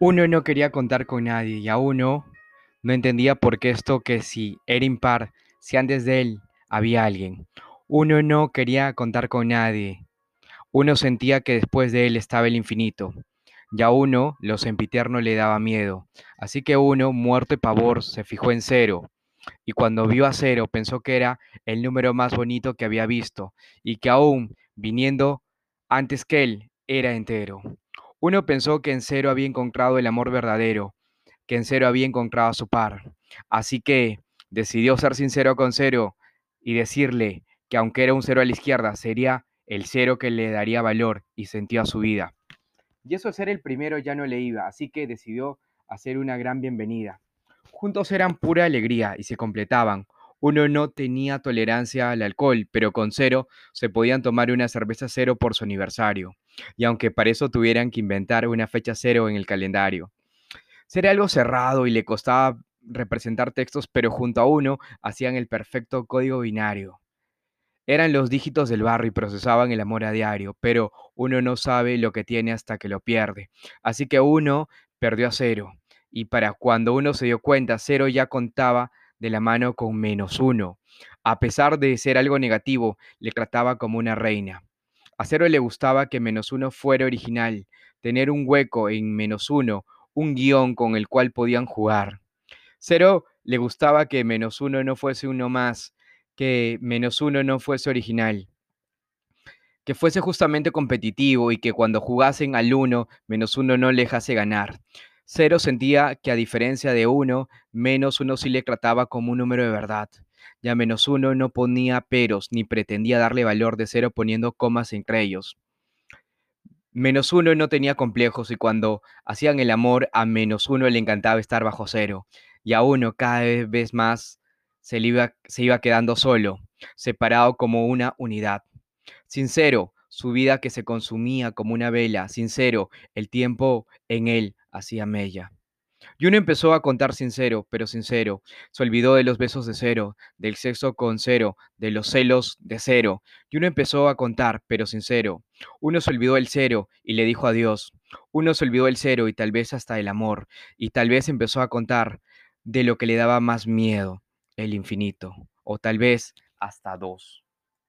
Uno no quería contar con nadie y a uno no entendía por qué esto que si era impar, si antes de él había alguien. Uno no quería contar con nadie. Uno sentía que después de él estaba el infinito. Y a uno lo sempiterno le daba miedo. Así que uno, muerto de pavor, se fijó en cero. Y cuando vio a cero pensó que era el número más bonito que había visto y que aún, viniendo antes que él, era entero. Uno pensó que en cero había encontrado el amor verdadero, que en cero había encontrado a su par. Así que decidió ser sincero con cero y decirle que aunque era un cero a la izquierda, sería el cero que le daría valor y sentido a su vida. Y eso ser el primero ya no le iba, así que decidió hacer una gran bienvenida. Juntos eran pura alegría y se completaban. Uno no tenía tolerancia al alcohol, pero con cero se podían tomar una cerveza cero por su aniversario. Y aunque para eso tuvieran que inventar una fecha cero en el calendario. Sería algo cerrado y le costaba representar textos, pero junto a uno hacían el perfecto código binario. Eran los dígitos del barrio y procesaban el amor a diario, pero uno no sabe lo que tiene hasta que lo pierde. Así que uno perdió a cero. Y para cuando uno se dio cuenta, cero ya contaba de la mano con menos uno. A pesar de ser algo negativo, le trataba como una reina. A cero le gustaba que menos uno fuera original, tener un hueco en menos uno, un guion con el cual podían jugar. Cero le gustaba que menos uno no fuese uno más, que menos uno no fuese original, que fuese justamente competitivo y que cuando jugasen al uno, menos uno no le dejase ganar. Cero sentía que a diferencia de uno, menos uno sí le trataba como un número de verdad. Ya menos uno no ponía peros ni pretendía darle valor de cero poniendo comas entre ellos. Menos uno no tenía complejos y cuando hacían el amor a menos uno le encantaba estar bajo cero. Y a uno cada vez más se, iba, se iba quedando solo, separado como una unidad. Sincero, su vida que se consumía como una vela. Sincero, el tiempo en él hacía mella. Y uno empezó a contar sincero, pero sincero. Se olvidó de los besos de cero, del sexo con cero, de los celos de cero. Y uno empezó a contar, pero sincero. Uno se olvidó el cero y le dijo adiós. Uno se olvidó el cero y tal vez hasta el amor. Y tal vez empezó a contar de lo que le daba más miedo, el infinito. O tal vez hasta dos.